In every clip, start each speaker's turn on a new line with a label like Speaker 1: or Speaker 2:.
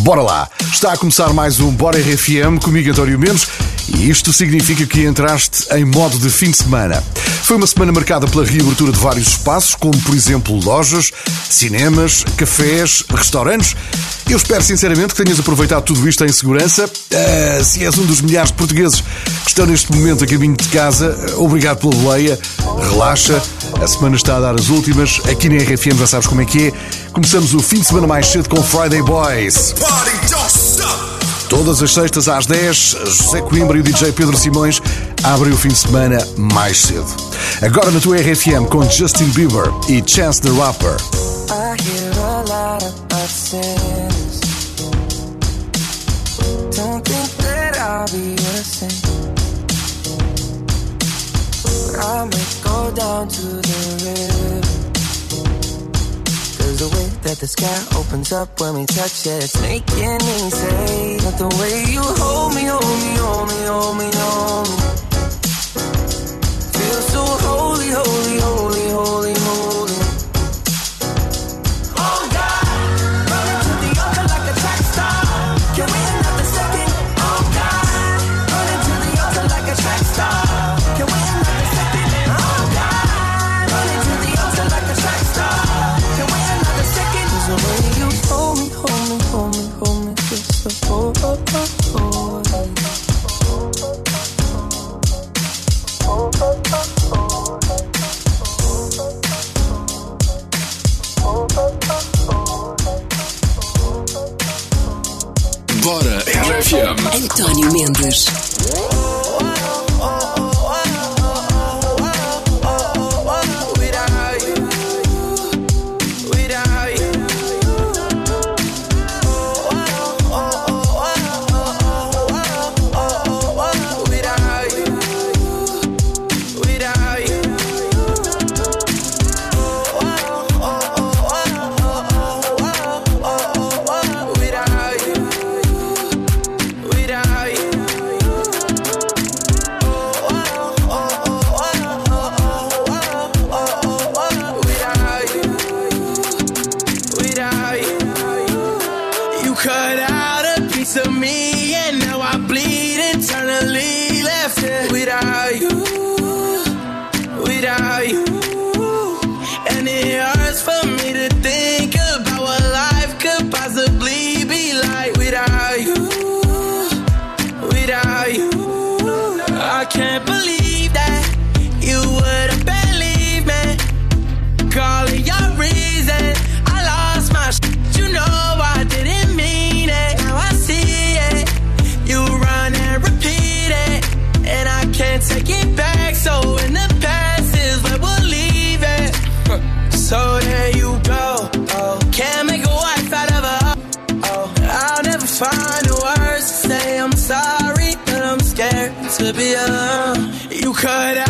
Speaker 1: Bora lá! Está a começar mais um Bora RFM comigo, António Mendes, e isto significa que entraste em modo de fim de semana. Foi uma semana marcada pela reabertura de vários espaços, como por exemplo lojas, cinemas, cafés, restaurantes. Eu espero sinceramente que tenhas aproveitado tudo isto em segurança. Uh, se és um dos milhares de portugueses que estão neste momento a caminho de casa, obrigado pela boleia, relaxa. A semana está a dar as últimas. Aqui na RFM já sabes como é que é. Começamos o fim de semana mais cedo com Friday Boys. Todas as sextas às 10, José Coimbra e o DJ Pedro Simões abrem o fim de semana mais cedo. Agora na tua RFM com Justin Bieber e Chance the Rapper. I may go down to the river. That the sky opens up when we touch it, it's making me say, but the way you hold me, hold me, hold me, hold me, hold me.
Speaker 2: to be alone. You could.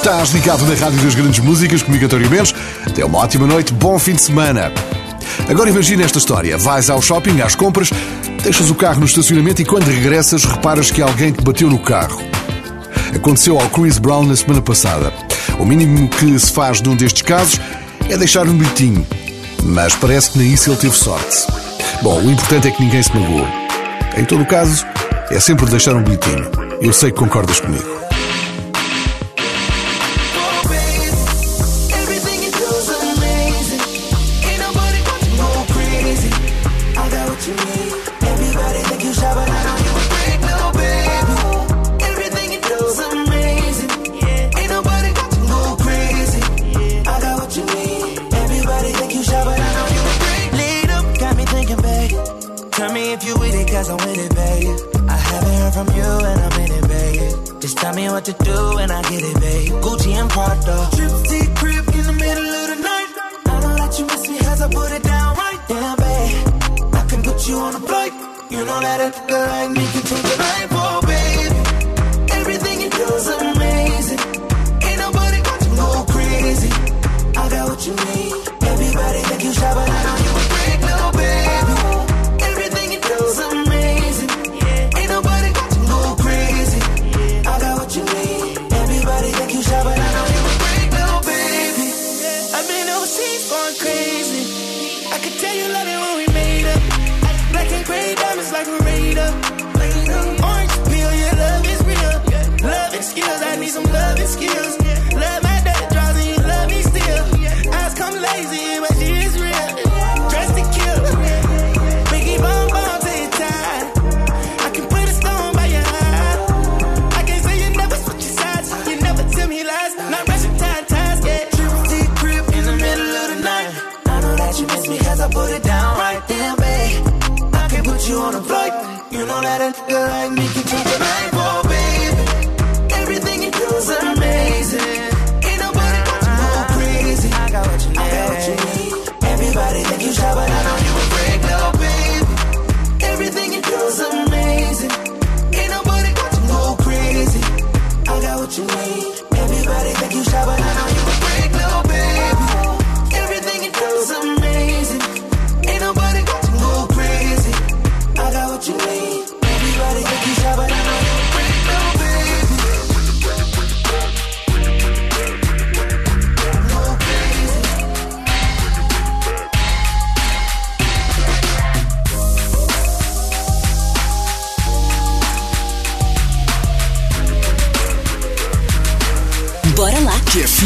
Speaker 3: Estás ligado na Rádio das Grandes Músicas, comigo António Mendes. Até uma ótima noite, bom fim de semana. Agora imagina esta história. Vais ao shopping, às compras, deixas o carro no estacionamento e quando regressas reparas que alguém te bateu no carro. Aconteceu ao Chris Brown na semana passada. O mínimo que se faz num destes casos é deixar um bilhetinho. Mas parece que nem isso ele teve sorte. Bom, o importante é que ninguém se magoou. Em todo o caso, é sempre deixar um bilhetinho. Eu sei que concordas comigo.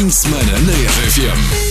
Speaker 4: Kingsmana na RFM.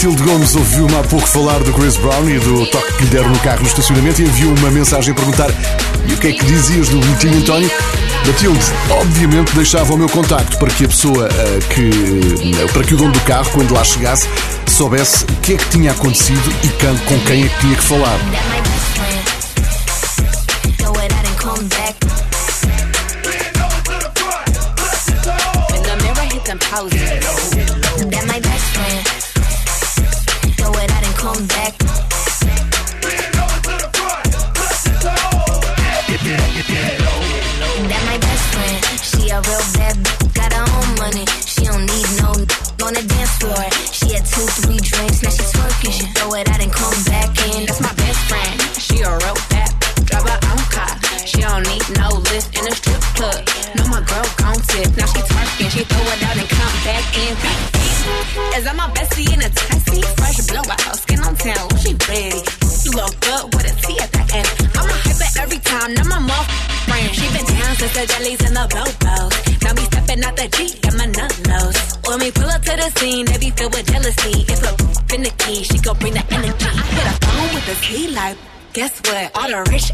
Speaker 3: Matilde Gomes ouviu-me há pouco falar do Chris Brown e do toque que lhe deram no carro no estacionamento e enviou uma mensagem a perguntar e o que é que dizias do boletim, António? Matilde, obviamente, deixava o meu contacto para que a pessoa uh, que. Uh, para que o dono do carro, quando lá chegasse, soubesse o que é que tinha acontecido e com quem é que tinha que falar.
Speaker 5: houses. guess what? All the rich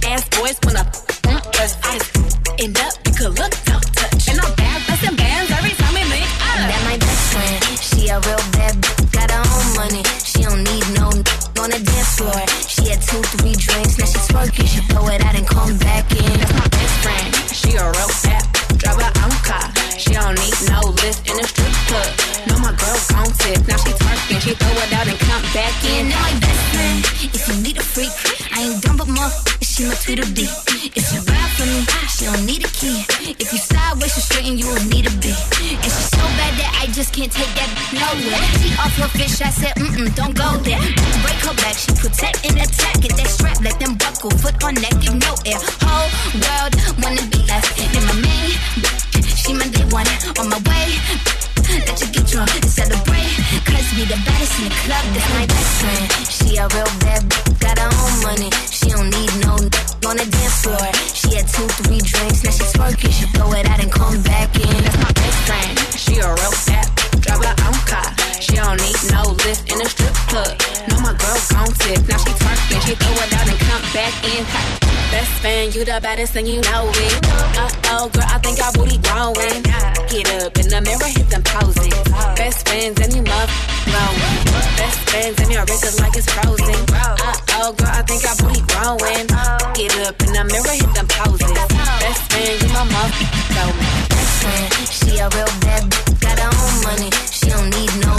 Speaker 6: She
Speaker 5: my
Speaker 7: Tweedledee. If you ride for me, she don't need a key. If you sideways, she straighten, you will need a beat. And she's so bad that I just can't take that nowhere. She off her fish, I said, mm mm, don't go there. Break her back, she protect and attack. Get that strap, let them buckle, foot on neck, give no air. Whole world wanna be us. And my main, she my day one on my way. Let you get drunk and celebrate. Cause we the baddest in the club, that's my best friend. She a real bad, bitch, got her own money. She don't need no on the dance floor. She had two, three drinks, now she twerking. She throw it out and come back in.
Speaker 5: That's my best friend. She a real fat, drive her own car. She don't need no lift in a strip club. No, my girl gon' tip. Now she twerking, she throw it out and come back in. Best friend, you the baddest and you know it. Uh oh, girl, I think our booty growing. Get up in the mirror, hit them poses. Best friends and you love growing. Best friends and your wrist is like it's frozen. Uh oh, girl, I think our booty growing. Get up in the mirror, hit them poses. Best friend, you my mother,
Speaker 7: Best friend, she a real bad, bitch, got her own money. She don't need no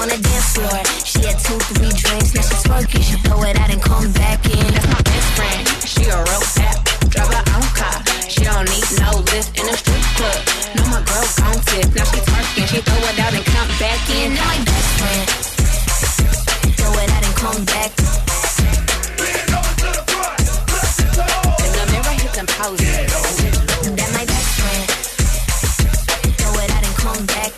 Speaker 7: on the dance floor. She had two, three drinks, now she twerking. She throw it out and come back in.
Speaker 5: That's my best friend. She a real fat, drive her own car. She don't need no lift in a strip club. No, my girl gon' tip. Now she twerking, she throw it out and come back in.
Speaker 7: Now my best friend, throw it out and come back.
Speaker 5: In the mirror, hit them poses.
Speaker 7: That my best friend, throw it out and come back.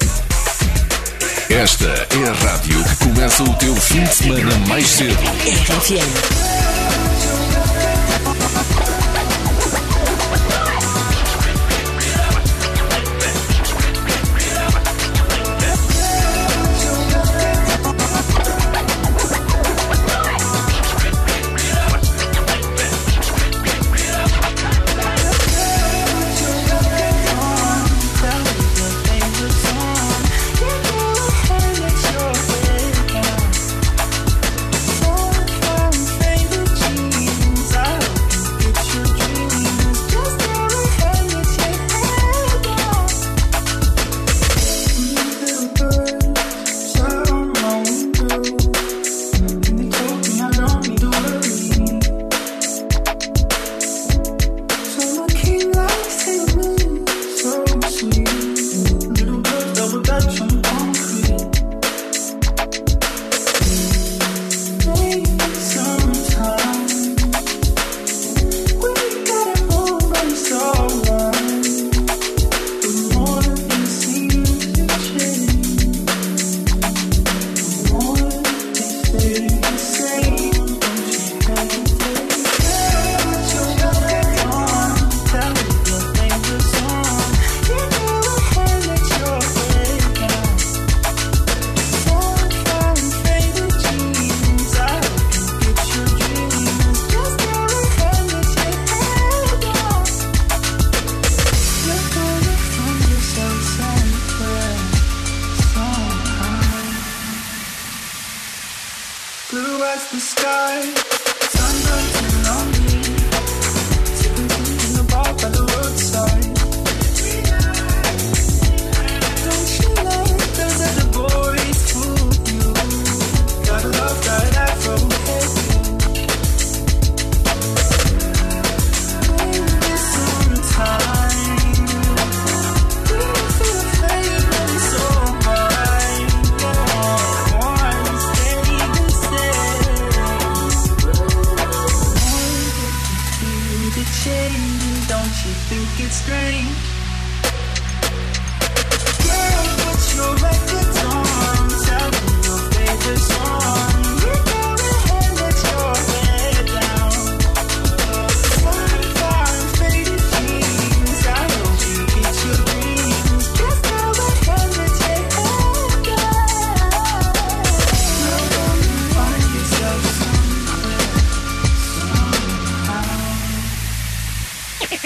Speaker 8: Esta é a rádio que começa o teu fim de semana mais cedo.
Speaker 9: RFM.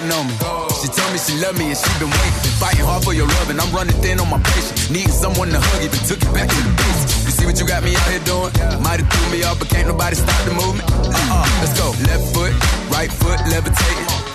Speaker 10: Hating on me. She told me she loved me and she been waiting. Been fighting hard for your love and I'm running thin on my patience. Needing someone to hug, even took it back to the basics. You see what you got me out here doing? Might have threw me off, but can't nobody stop the movement. Uh-uh, let's go. Left foot, right foot, levitating.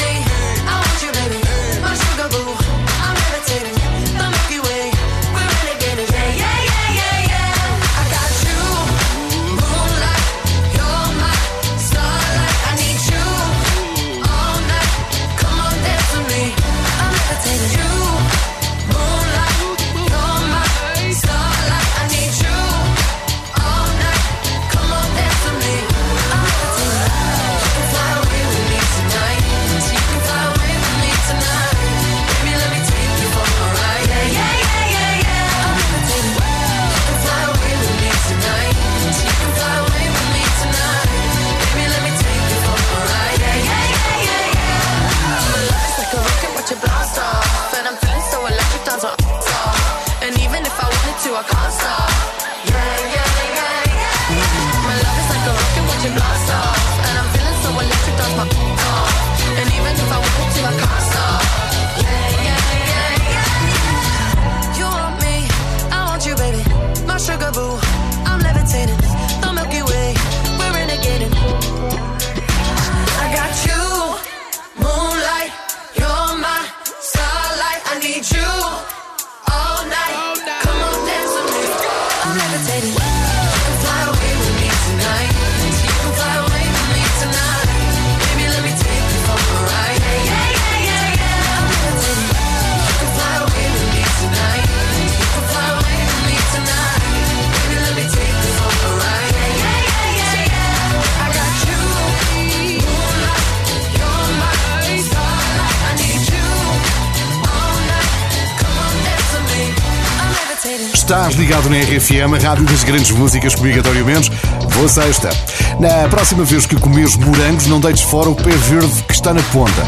Speaker 11: me,
Speaker 3: na RFM, a rádio das grandes músicas comigo, António Mendes. Boa sexta. Na próxima vez que comeres morangos, não deites fora o pé verde que está na ponta.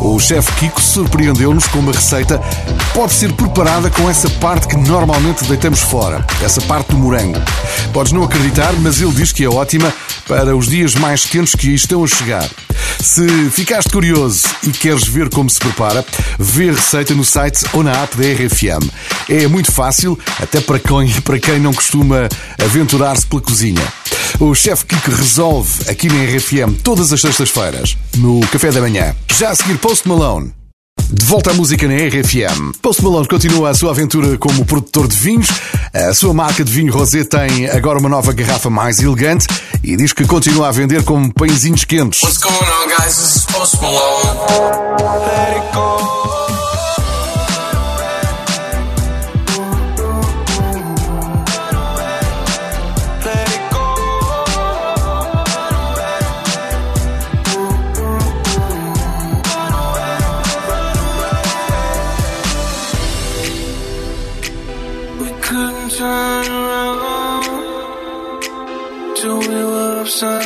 Speaker 3: O chefe Kiko surpreendeu-nos com uma receita que pode ser preparada com essa parte que normalmente deitamos fora, essa parte do morango. Podes não acreditar, mas ele diz que é ótima para os dias mais quentes que estão a chegar. Se ficaste curioso e queres ver como se prepara, vê a receita no site ou na app da RFM. É muito fácil, até para quem, para quem não costuma aventurar-se pela cozinha. O chefe Kiko resolve aqui na RFM todas as sextas-feiras, no café da manhã. Já a seguir, Post Malone. De volta à música na RFM. Post Malone continua a sua aventura como produtor de vinhos. A sua marca de vinho rosé tem agora uma nova garrafa mais elegante e diz que continua a vender como pãezinhos quentes.
Speaker 12: What's going on, guys? This is Post Malone. Let it go. Around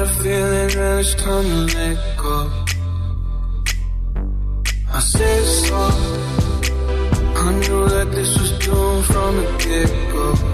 Speaker 12: got a feeling that it's time to let go. I said so. I knew that this was doomed from the get
Speaker 1: go.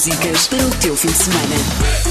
Speaker 6: músicas para o teu fim de semana.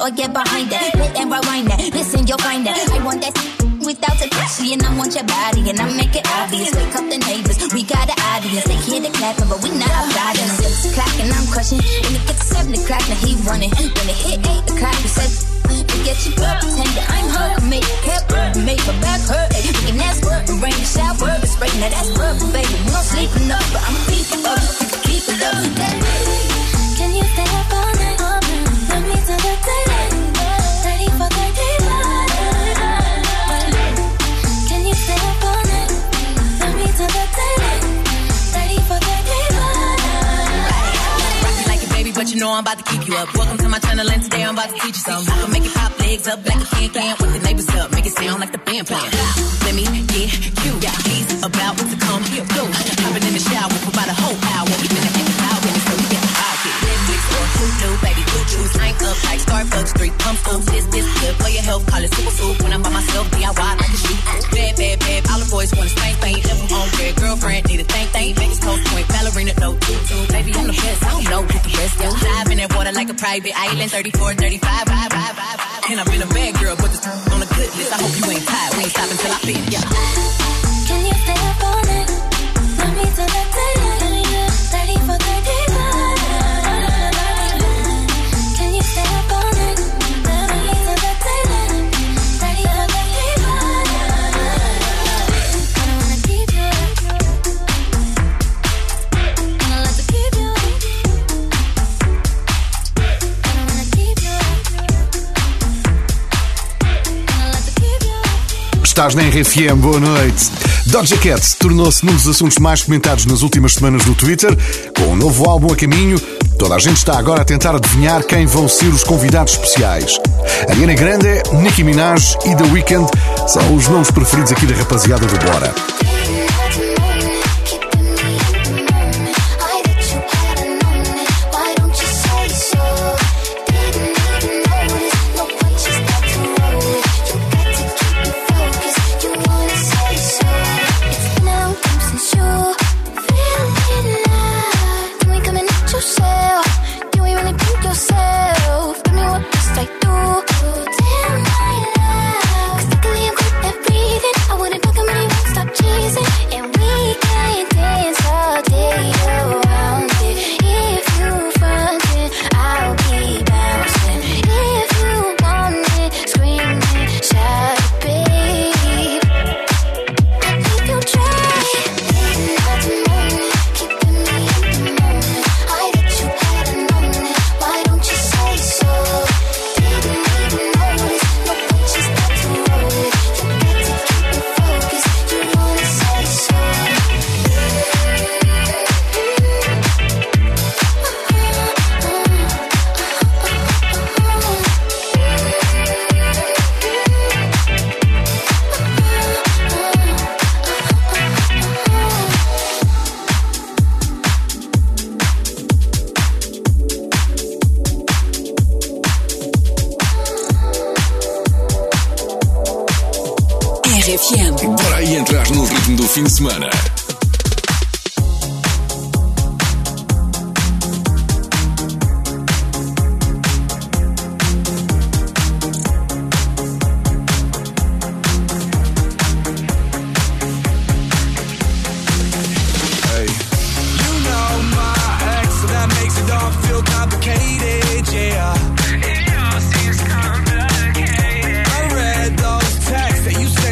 Speaker 7: Or get behind that. Hit and rewind that. Listen, you'll find that. I want that without the taxi and I want your body and I make it obvious. Wake up the neighbors, we got an audience. They hear the clapping, but we not applauding. Six o'clock and I'm crushing. When it gets seven o'clock, now he running. When it hit eight o'clock, he said. Forget your girl, pretend that I'm her. Make it burn, make her back hurt. We can ask work and rain shower. Right now, that's work, baby. We don't sleep enough, but I'm keep it up. Keep it up.
Speaker 6: Can
Speaker 13: but you know I'm about to keep you up. Welcome to my channel, and today I'm about to teach you something. I can make it pop legs up like a can can with the neighbors up. Make it sound like the band playing. Let me get you. He's about to come here. Go. Hopping in the shower for about a whole hour too new, baby. Blue juice, I ain't up like Starbucks. Three pumpfuls. This, this good for your health. Call it superfood. When I'm by myself, DIY, I can shoot. Bad, bad, bad. All the boys want to spank, spank. Never on red. Girlfriend need a thing, thing. Vegas Coast Point, ballerina, no tutu. Baby, I'm the best. I don't know what the best. Yo, dive in that water like a private island. 34, 35, ride, ride, ride, ride. And I'm in a bad girl, but this on a good list. I hope you ain't tired. We ain't stopping till I finish. Yeah.
Speaker 6: Can you stay up all night? Let me to the 30 for 30.
Speaker 14: Estás na RFM, boa noite. Doja Cat tornou-se num dos assuntos mais comentados nas últimas semanas no Twitter. Com um novo álbum a caminho, toda a gente está agora a tentar adivinhar quem vão ser os convidados especiais. Ariana Grande, Nicki Minaj e The Weeknd são os nomes preferidos aqui da rapaziada do Bora.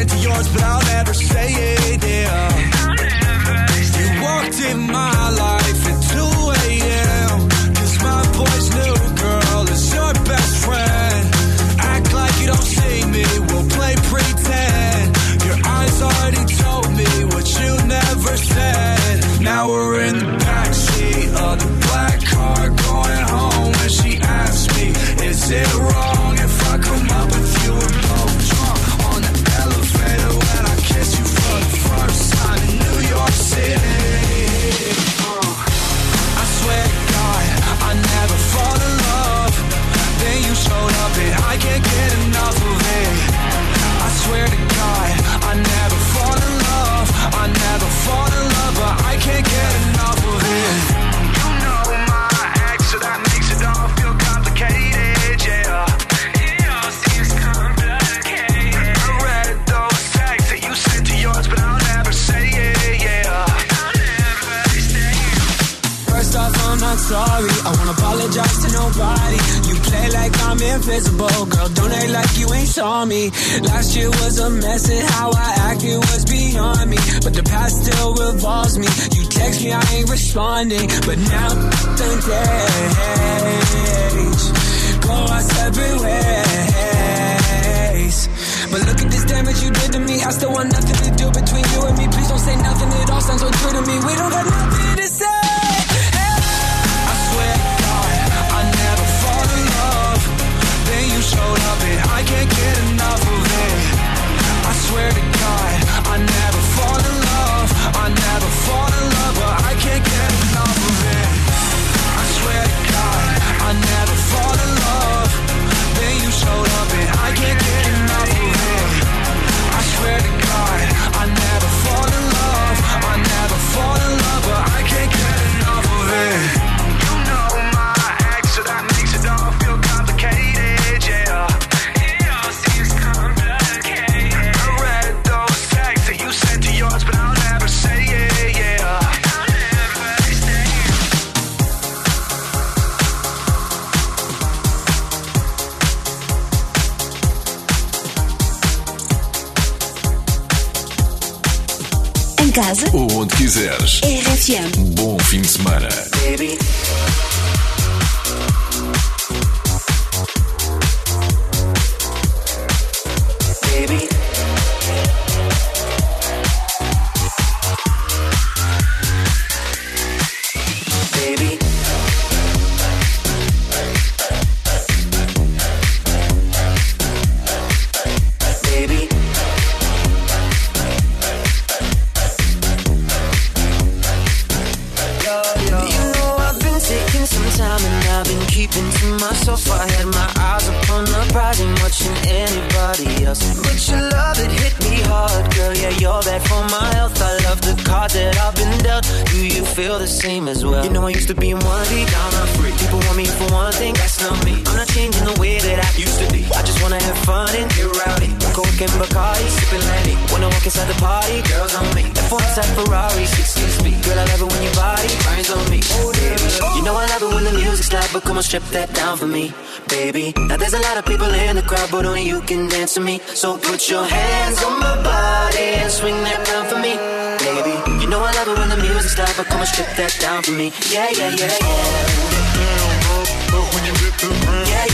Speaker 6: To
Speaker 15: yours, but I'll never say it. Yeah.
Speaker 16: You walked in my life nobody. You play like I'm invisible, girl. Don't act like you ain't saw me. Last year was a mess, and how I acted was beyond me. But the past still revolves me. You text me, I ain't responding. But now the days go our separate ways. But look at this damage you did to me. I still want nothing to do between into my sofa, hit my the watching anybody else. But your love it hit me hard, girl. Yeah, you're bad for my health. I love the card that I've been dealt. Do you feel the same as well? You know I used to be in one deep, down on free. People want me for one thing, that's not me. I'm not changing the way that I used to be. I just wanna have fun and get rowdy. Coke and Bacardi, sipping Lenny. When I walk inside the party, girls on me. F1 type Ferrari, 16 speed. Girl, I love it when your body burns on me. Oh. You know I love it when the music's loud, but come on, strip that down for me, baby. Now there's a lot of people in the crowd, but only you can dance to me. So put your hands on my body and swing that round for me, baby. You know I love it when the music's loud, but come and strip that down for me. Yeah, yeah, yeah, yeah. Yeah, yeah, yeah,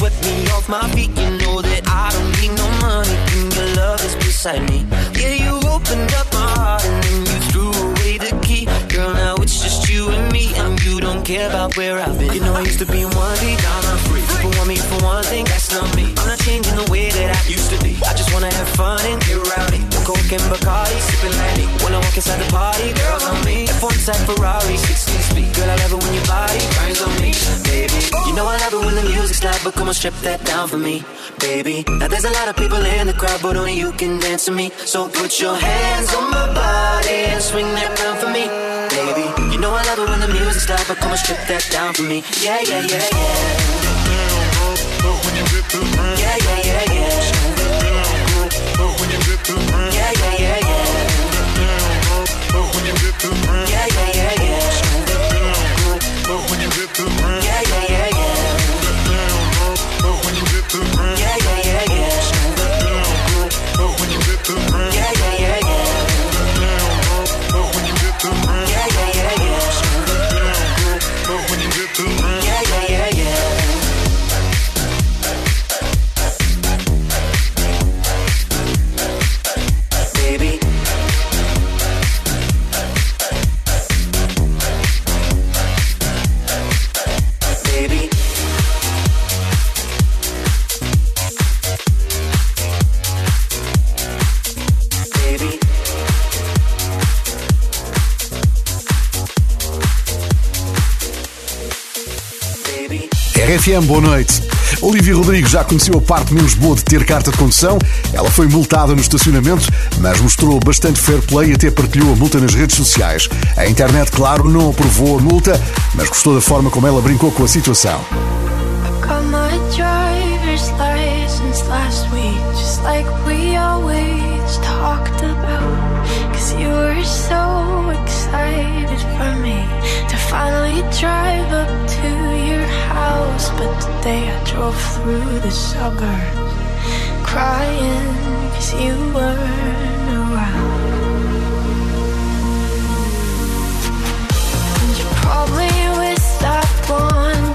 Speaker 16: swept me off my feet. You know that I don't need no money, and your love is beside me. Yeah, you opened up my heart and then you threw away the key. Girl, now it's just you and me, and you don't care about where I've been. You know I used to be one deep, down on free. People want me for one thing, that's not me. I'm not changing the way that I used to be. I just wanna have fun and get rowdy. Coke and Bacardi, sipping Lenny. When I walk inside the party, girls on me. F1 type Ferrari, 16 speed. Girl, I love but come on, strip that down for me, baby. Now there's a lot of people in the crowd, but only you can dance to me. So put your hands on my body and swing that round for me, baby. You know I love it when the music's loud, but come on, strip that down for me. Yeah, yeah, yeah, yeah. Yeah, yeah, yeah, yeah. Yeah,
Speaker 3: RFM, boa noite. Olivia Rodrigues já conheceu a parte menos boa de ter carta de condução. Ela foi multada no estacionamento, mas mostrou bastante fair play e até partilhou a multa nas redes sociais. A internet, claro, não aprovou a multa, mas gostou da forma como ela brincou com a situação.
Speaker 17: I've Cause you were so excited for me To finally drive up to your house But today I drove through the suburbs Crying cause you weren't around. And you probably with that one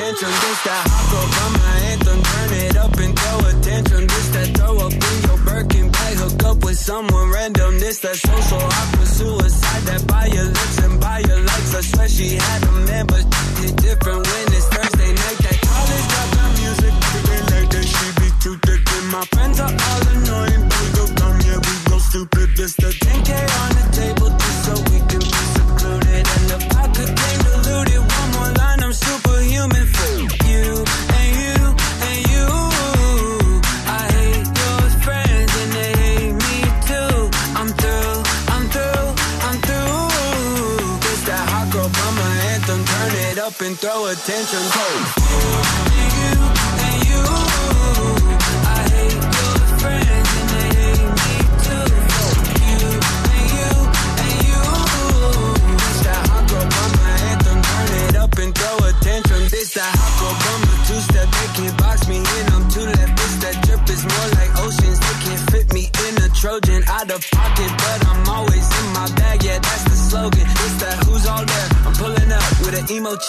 Speaker 17: potential. attention, home.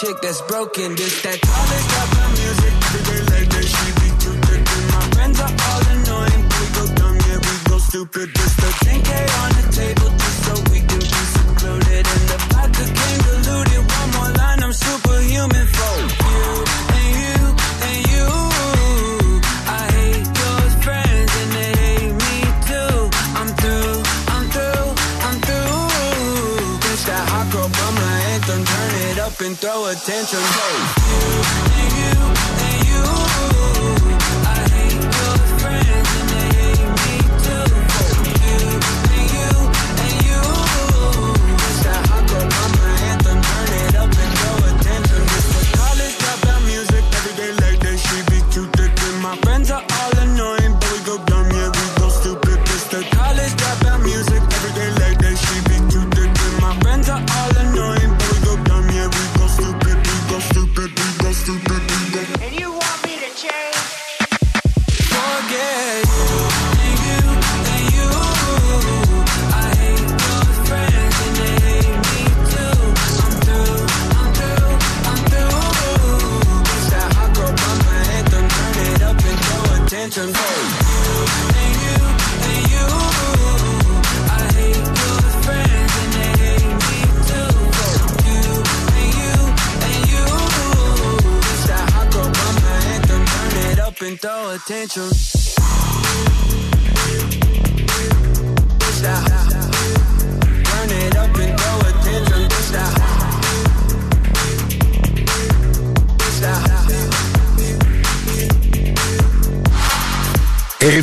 Speaker 17: chick that's broken. This that
Speaker 2: They got rapper music, They like that she be too thick. And my friends are all annoying. We go dumb, yeah, we go stupid. This the 10K on
Speaker 18: throw attention. Hey.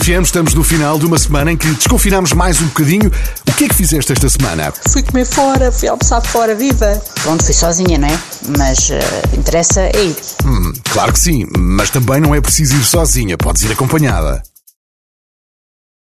Speaker 3: RFM, estamos no final de uma semana em que desconfinámos mais um bocadinho. O que é que fizeste esta semana?
Speaker 19: Fui comer fora, fui almoçar fora, viva!
Speaker 20: Pronto, fui sozinha, não é? Mas uh, interessa é ir.
Speaker 3: Hum, claro que sim, mas também não é preciso ir sozinha, podes ir acompanhada.